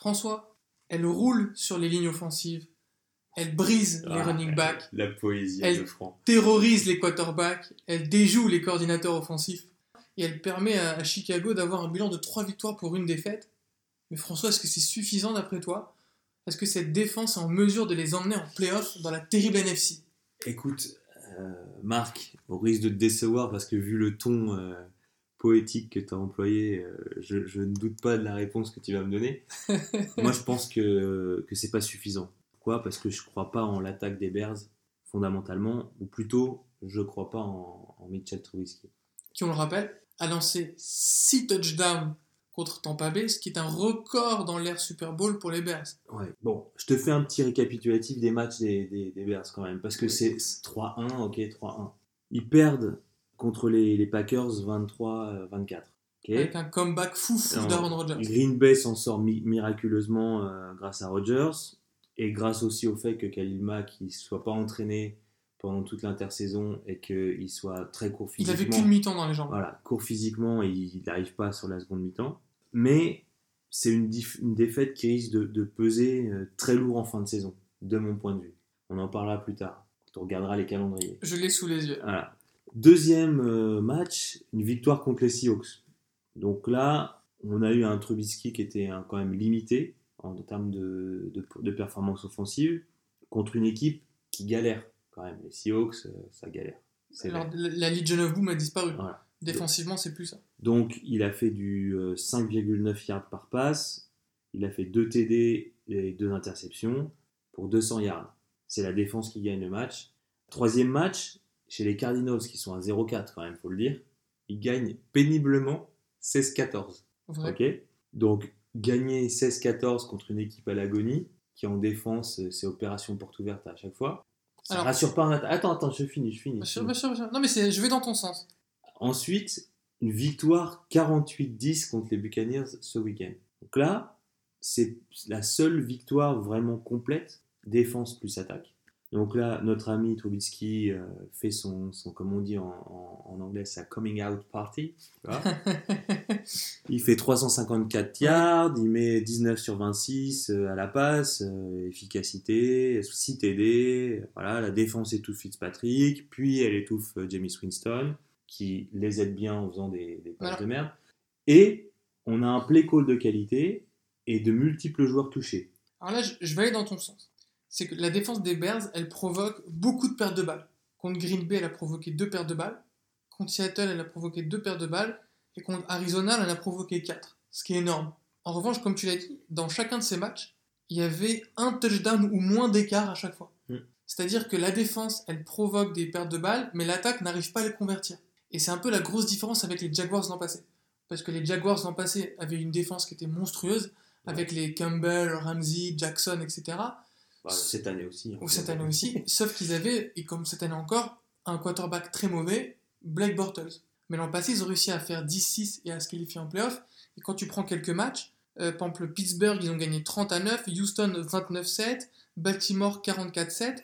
François, elle roule sur les lignes offensives. Elle brise les Ah, running backs. La poésie Elle- de terrorise les quarterbacks, elle déjoue les coordinateurs offensifs et elle permet à, à Chicago d'avoir un bilan de 3 victoires pour une défaite. Mais François, est-ce que c'est suffisant d'après toi? Est-ce que cette défense est en mesure de les emmener en playoff dans la terrible NFC Écoute, euh, Marc, au risque de te décevoir, parce que vu le ton euh, poétique que tu as employé, euh, je, je ne doute pas de la réponse que tu vas me donner. Moi, je pense que, que c'est pas suffisant. Pourquoi? Parce que je crois pas en l'attaque des Bears, fondamentalement, ou plutôt, je crois pas en, en Mitchell Trubisky. Qui, on le rappelle, a lancé 6 touchdowns contre Tampa Bay, ce qui est un record dans l'ère Super Bowl pour les Bears. Ouais. Bon, je te fais un petit récapitulatif des matchs des, des, des Bears quand même, parce que c'est 3-1, ok, 3-1. Ils perdent contre les, les Packers 23-24. ok Avec un comeback fou fou d'Aaron Rodgers. Green Bay s'en sort mi- miraculeusement euh, grâce à Rodgers et grâce aussi au fait que Khalil Mack ne soit pas entraîné pendant toute l'intersaison et qu'il soit très court Il physiquement. avait qu'une mi-temps dans les jambes. Voilà, court physiquement et il n'arrive pas sur la seconde mi-temps. Mais c'est une, défaite qui risque de, de peser euh, très lourd en fin de saison, de mon point de vue. On en parlera plus tard, quand on regardera les calendriers. Je l'ai sous les yeux. Voilà. Deuxième euh, match, une victoire contre les Seahawks. Donc là, on a eu un Trubisky qui était hein, quand même limité en termes de, de, de performance offensive contre une équipe qui galère quand même. Les Seahawks, euh, ça galère. Alors, la, la Legion of Boom a disparu. Voilà. Défensivement, c'est plus ça. Donc, il a fait du euh, 5,9 yards par passe. Il a fait 2 TD et 2 interceptions pour 200 yards. C'est la défense qui gagne le match. Troisième match, chez les Cardinals, qui sont à 0-4 quand même, faut le dire, ils gagnent péniblement 16-14. Vrai. Ok Donc, gagner 16-14 contre une équipe à l'agonie, qui en défense, euh, c'est opération porte ouverte à chaque fois. Ça Alors- rassure pas Attends, attends, je finis, je finis. Non, mais c'est- je vais dans ton sens. Ensuite, une victoire 48-10 contre les Buccaneers ce week-end. Donc là, c'est la seule victoire vraiment complète, défense plus attaque. Donc là, notre ami Trubisky euh, fait son, son, comme on dit en, en- en anglais, sa coming out party. il fait 354 yards, il met 19 sur 26 euh, à la passe, euh, efficacité, 6 TD, voilà, la défense étouffe Fitzpatrick, puis elle étouffe James Winston, qui les aide bien en faisant des, des passes Voilà. de merde. Et on a un play call de qualité et de multiples joueurs touchés. Alors là, je vais aller dans ton sens. C'est que la défense des Bears, elle provoque beaucoup de pertes de balles. Contre Green Bay, elle a provoqué deux pertes de balles. Contre Seattle, elle a provoqué deux pertes de balles. Et contre Arizona, elle en a provoqué quatre. Ce qui est énorme. En revanche, comme tu l'as dit, dans chacun de ces matchs, il y avait un touchdown ou moins d'écart à chaque fois. Mm. C'est-à-dire que la défense, elle provoque des pertes de balles, mais l'attaque n'arrive pas à les convertir. Et c'est un peu la grosse différence avec les Jaguars l'an passé. Parce que les Jaguars l'an passé avaient une défense qui était monstrueuse, avec les Campbell, Ramsey, Jackson, etc. Bah, cette année aussi. hein. Ou cette année aussi, sauf qu'ils avaient, et comme cette année encore, un quarterback très mauvais, Blake Bortles. Mais l'an passé, ils ont réussi à faire 10-6 et à se qualifier en playoff. Et quand tu prends quelques matchs, euh, par exemple Pittsburgh, ils ont gagné 30 à 9, Houston 29-7, Baltimore 44-7.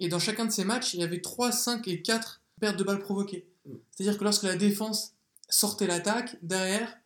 Et dans chacun de ces matchs, il y avait 3, 5 et 4 pertes de balles provoquées. Mm. C'est-à-dire que lorsque la défense sortait l'attaque, derrière,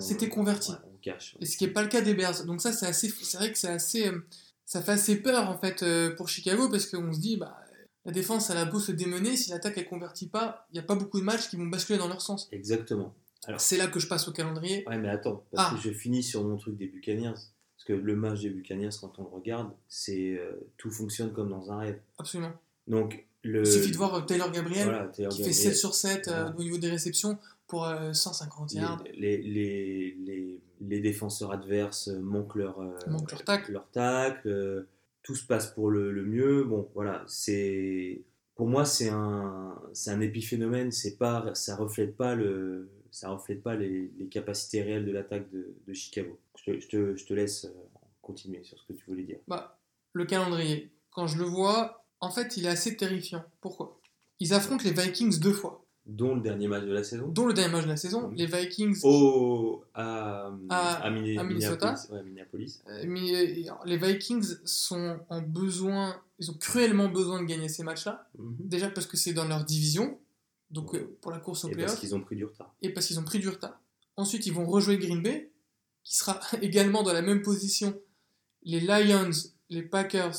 C'était converti. ouais, on cache. et ce qui n'est pas le cas des Bears. Donc ça, c'est assez, c'est vrai que c'est assez, euh, ça fait assez peur en fait euh, pour Chicago parce qu'on se dit, bah, la défense, elle a beau se démener, si l'attaque elle convertit pas, il n'y a pas beaucoup de matchs qui vont basculer dans leur sens. Exactement. Alors, C'est là que je passe au calendrier. Ouais, mais attends, parce Ah. que je finis sur mon truc des Buccaneers. Parce que le match des Buccaneers, quand on le regarde, c'est euh, tout fonctionne comme dans un rêve. Absolument. Donc, le. Il suffit de voir euh, Taylor Gabriel voilà, Taylor qui fait Gabriel. 7 sur 7 euh, Voilà. au niveau des réceptions pour euh, 150 yards. les, les, les, défenseurs adverses euh, manquent leur, euh, Manquent leur tacle. leur tacle, euh, tout se passe pour le, le mieux. Bon, voilà, c'est pour moi c'est un c'est un épiphénomène. C'est pas ça reflète pas le ça reflète pas les, les capacités réelles de l'attaque de, de Chicago. Je te, je, te, je te laisse euh, continuer sur ce que tu voulais dire. Bah, le calendrier, quand je le vois, en fait, il est assez terrifiant. Pourquoi? Ils affrontent les Vikings deux fois, Dont le dernier match de la saison. dont le dernier match de la saison. Les Vikings Au à, À- à, Minne- à Minnesota. Minneapolis. Ouais, Minneapolis. Euh, euh, les Vikings sont en besoin, ils ont cruellement besoin de gagner ces matchs-là. Mhm. Déjà parce que c'est dans leur division, donc euh, pour la course au Et parce playoff, qu'ils ont pris du retard. et parce qu'ils ont pris du retard. Ensuite, ils vont rejouer Green Bay, qui sera également dans la même position. Les Lions, les Packers,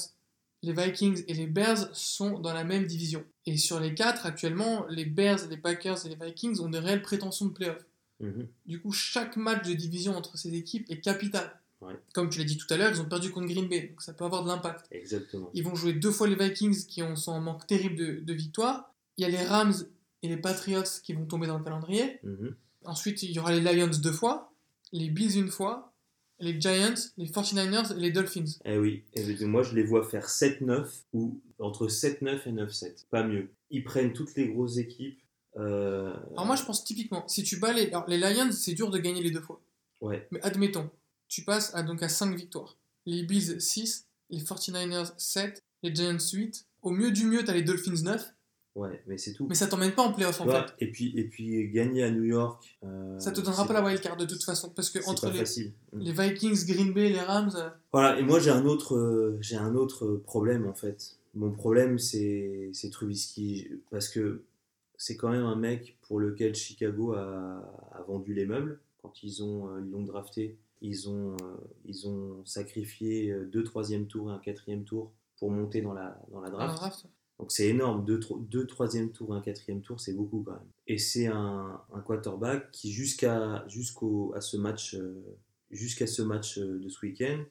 les Vikings et les Bears sont dans la même division. Et sur les quatre, actuellement, les Bears, les Packers et les Vikings ont de réelles prétentions de playoff. Mhm. Du coup, chaque match de division entre ces équipes est capital. Ouais. Comme tu l'as dit tout à l'heure, ils ont perdu contre Green Bay, donc ça peut avoir de l'impact. Exactement. Ils vont jouer deux fois les Vikings qui ont, sont en manque terrible de, de victoires. Il y a les Rams et les Patriots qui vont tomber dans le calendrier. Mhm. Ensuite, il y aura les Lions deux fois, les Bills une fois, les Giants, les 49ers et les Dolphins. Eh oui, et moi je les vois faire 7-9 ou entre 7-9 et 9-7, pas mieux. Ils prennent toutes les grosses équipes. euh, Alors moi, je pense typiquement, si tu bats les, alors, les Lions, c'est dur de gagner les deux fois. Ouais, Mais admettons, tu passes à, donc à 5 victoires. Les Bills 6, les 49ers 7, les Giants 8. Au mieux du mieux, tu as les Dolphins 9, ouais, mais c'est tout. mais ça t'emmène pas en playoff en fait. et, puis, et puis gagner à New York. euh, Ça te donnera c'est pas la wildcard de toute façon, parce que entre pas les. Mm. les Vikings, Green Bay, les Rams, euh, Voilà, et moi j'ai un autre, euh, j'ai un autre problème en fait. Mon problème c'est, c'est Trubisky parce que c'est quand même un mec pour lequel Chicago a, a vendu les meubles quand ils ont euh, ils l'ont drafté. Ils ont, ils ont sacrifié deux troisième tours et un quatrième tour pour monter dans la, dans la draft. Donc c'est énorme, deux, tro- deux troisième tours et un quatrième tour, c'est beaucoup quand même. Et c'est un, un quarterback qui jusqu'à jusqu'au à ce match euh, jusqu'à ce match euh, de ce week-end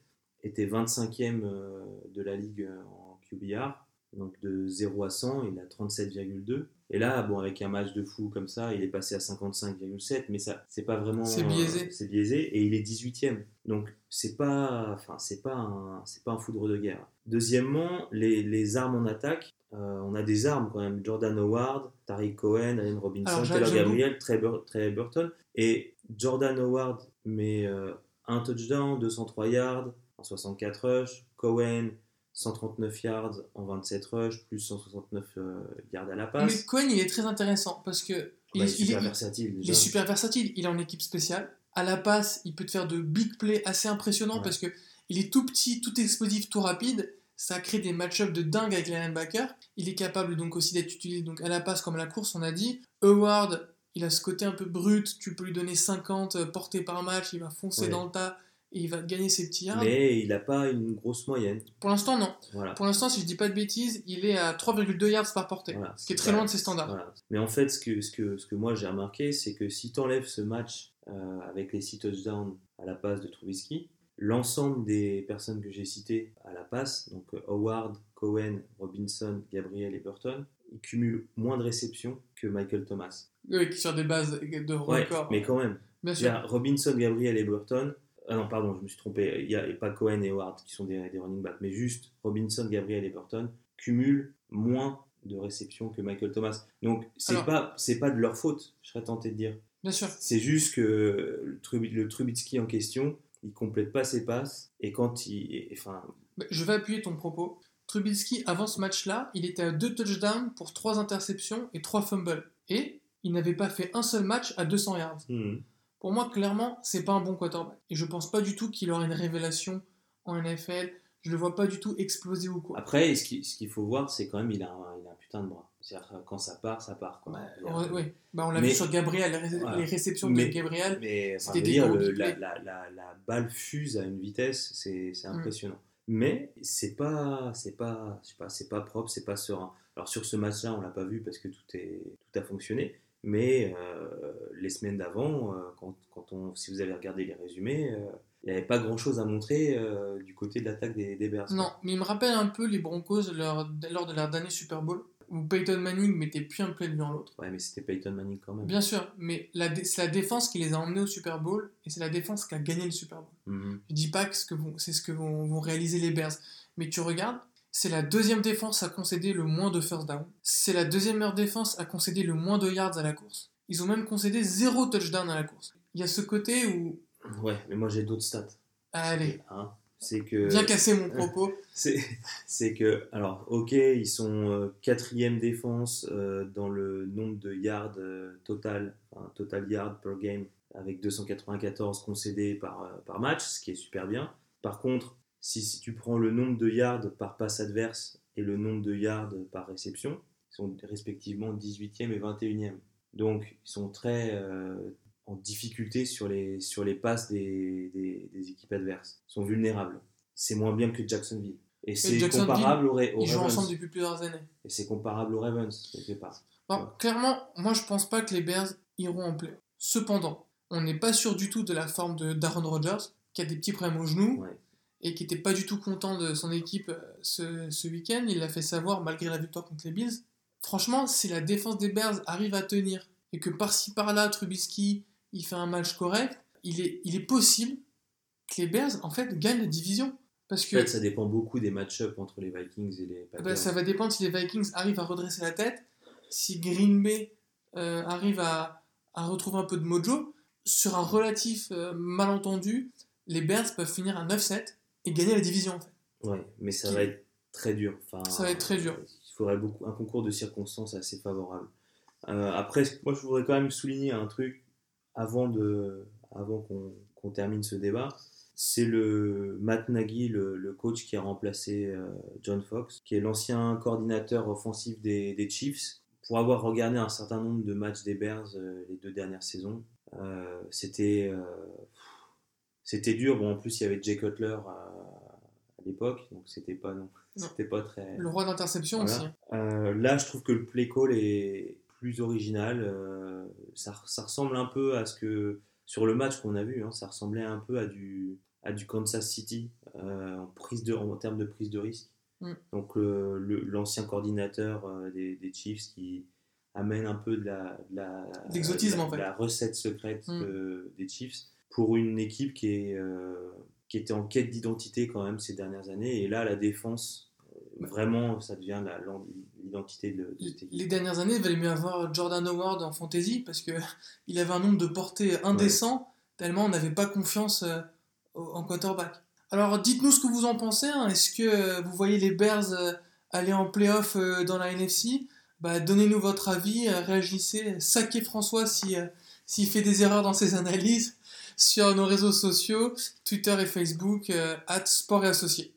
était 25e euh, de la ligue en QBR, donc de 0 à 100, il a 37,2. Et là, bon, avec un match de fou comme ça, il est passé à 55,7, mais ça, c'est pas vraiment. C'est biaisé. c'est biaisé, et il est 18e. Donc c'est pas, enfin, c'est pas un, c'est pas un foudre de guerre. Deuxièmement, les, les armes en attaque. Euh, on a des armes quand même. Jordan Howard, Tariq Cohen, Allen Robinson, Taylor Gabriel, Trey, Bur- Trey Burton. Et Jordan Howard met euh, un touchdown, 203 yards, en 64 rush. Cohen, 139 yards en 27 rush, plus 169 euh, yards à la Mais passe. Cohen, il est très intéressant parce que il, est- super versatile il est super versatile. Il est en équipe spéciale. À la passe, il peut te faire de big plays assez impressionnants Ouais. parce que il est tout petit, tout explosif, tout rapide. Ça crée des match-ups de dingue avec les linebackers. Il est capable donc aussi d'être utilisé donc à la passe comme à la course, on a dit. Howard, il a ce côté un peu brut. Tu peux lui donner 50 portées par match. Il va foncer Ouais. dans le tas et il va gagner ses petits yards. Mais il n'a pas une grosse moyenne. Pour l'instant, non. Voilà. Pour l'instant, si je dis pas de bêtises, il est à 3,2 yards par portée, Voilà, ce qui est très loin de ses standards. Voilà. Mais en fait, ce que, ce que, ce que moi j'ai remarqué, c'est que si tu enlèves ce match euh, avec les 6 touchdowns à la passe de Trubisky, l'ensemble des personnes que j'ai citées à la passe, donc euh, Howard, Cohen, Robinson, Gabriel et Burton, ils cumulent moins de réceptions que Michael Thomas. Oui, sur des bases de Ouais, record. mais quand même. Bien Il y sûr. a Robinson, Gabriel et Burton. Ah non, pardon, je me suis trompé. Il n'y a, pas Cohen et Howard qui sont des, des running backs, mais juste Robinson, Gabriel et Burton cumulent moins de réceptions que Michael Thomas. Donc, c'est Alors- pas, c'est pas de leur faute, je serais tenté de dire. Bien sûr. C'est juste que le Trubitsky en question, il complète pas ses passes et quand il. et- Enfin, Mais Je vais appuyer ton propos. Trubisky, avant ce match-là, il était à deux touchdowns pour trois interceptions et trois fumbles. Et il n'avait pas fait un seul match à 200 yards. hmm, Pour moi, clairement, c'est pas un bon quarterback. Et je pense pas du tout qu'il aura une révélation en NFL. Je le vois pas du tout exploser ou quoi. Après, ce qu'il faut voir, c'est quand même il a, un, il a un putain de bras. C'est-à-dire que quand ça part, ça part. Quoi. Bah, ouais, ouais. Bah, on l'a vu sur Gabriel, les, ré- Voilà. les réceptions Mais- de Gabriel. Mais enfin, dire, le- la, plays. la, la, la balle fuse à une vitesse, c'est Mm. impressionnant. Mais c'est pas, c'est pas, pas, c'est pas propre, c'est pas serein. Alors sur ce match-là, on l'a pas vu parce que tout est, tout a fonctionné. Mais euh, les semaines d'avant, euh, quand, quand on, si vous avez regardé les résumés, euh, il n'y avait pas grand-chose à montrer euh, du côté de l'attaque des, des Bears. Non, mais il me rappelle un peu les Broncos lors, lors de leur dernier Super Bowl, où Peyton Manning mettait plus un play de l'un l'autre. Ouais, mais c'était Peyton Manning quand même. Bien sûr, mais c'est la défense qui les a emmenés au Super Bowl et c'est la défense qui a gagné le Super Bowl. Mhm. Je dis pas que c'est ce que vont, vont réaliser les Bears, mais tu regardes, c'est la deuxième défense à concéder le moins de first down. C'est la deuxième meilleure défense à concéder le moins de yards à la course. Ils ont même concédé zéro touchdown à la course. Il y a ce côté où, Ouais, mais moi j'ai d'autres stats. allez, hein. C'est que. bien casser mon propos. C'est, c'est que, alors, ok, ils sont euh, quatrième défense euh, dans le nombre de yards euh, total, enfin, total yards per game, avec 294 concédés par, par match, ce qui est super bien. Par contre, si, si tu prends le nombre de yards par passe adverse et le nombre de yards par réception, ils sont respectivement 18e et 21e. Donc, ils sont très, en difficulté sur les, sur les passes des, des, des équipes adverses. Ils sont vulnérables. C'est moins bien que Jacksonville. Et c'est comparable au, Ra- aux Ils jouent Ravens. ensemble depuis plusieurs années. Et c'est comparable aux Ravens, quelque part. Bon, Ouais. Clairement, moi je pense pas que les Bears iront en play. Cependant, on n'est pas sûr du tout de la forme de Darren Rodgers, qui a des petits problèmes au genou Ouais. et qui n'était pas du tout content de son équipe euh, ce, ce week-end. Il l'a fait savoir malgré la victoire contre les Bills. Franchement, si la défense des Bears arrive à tenir et que par-ci par-là, Trubisky il fait un match correct, il est, il est possible que les Bears en fait gagnent la division. Parce que En fait, ça dépend beaucoup des match-ups entre les Vikings et les eh Packers. ben, ça va dépendre si les Vikings arrivent à redresser la tête, si Green Bay euh, arrive à, à retrouver un peu de mojo. Sur un relatif euh, malentendu, les Bears peuvent finir à 9-7 et gagner la division. En fait. Ouais, mais ça qui- va être très dur. Enfin, Ça va être très dur. Il faudrait beaucoup, un concours de circonstances assez favorable. Euh, après, moi, je voudrais quand même souligner un truc avant, de, avant qu'on qu'on termine ce débat. C'est le Matt Nagy, le, le coach qui a remplacé euh, John Fox, qui est l'ancien coordinateur offensif des, des Chiefs. Pour avoir regardé un certain nombre de matchs des Bears euh, les deux dernières saisons, euh, c'était c'était dur. Bon, en plus, il y avait Jay Cutler à, à l'époque, donc c'était pas non, Non. c'était pas très. Le roi d'interception Voilà. aussi. là, je trouve que le play call est plus original. euh, ça, ça ressemble un peu à ce que sur le match qu'on a vu, hein, ça ressemblait un peu à du à du Kansas City euh, en prise de en termes de prise de risque. Mm. Donc l'ancien coordinateur euh, des, des Chiefs qui amène un peu de la de la, L'exotisme, de la- en fait. de la recette secrète Mm. de- des Chiefs pour une équipe qui est euh, qui était en quête d'identité quand même ces dernières années. Et là, la défense. Vraiment, ça devient l'identité de, de équipe. Les dernières années, il valait mieux avoir Jordan Howard en fantasy parce que il avait un nombre de portées indécent, tellement on n'avait pas confiance euh, en quarterback. Alors dites-nous ce que vous en pensez. hein. Est-ce que vous voyez les Bears euh, aller en playoff euh, dans la NFC bah, Donnez-nous votre avis, réagissez, saquez François si, euh, s'il fait des erreurs dans ses analyses sur nos réseaux sociaux, Twitter et Facebook, at Sport et Associés.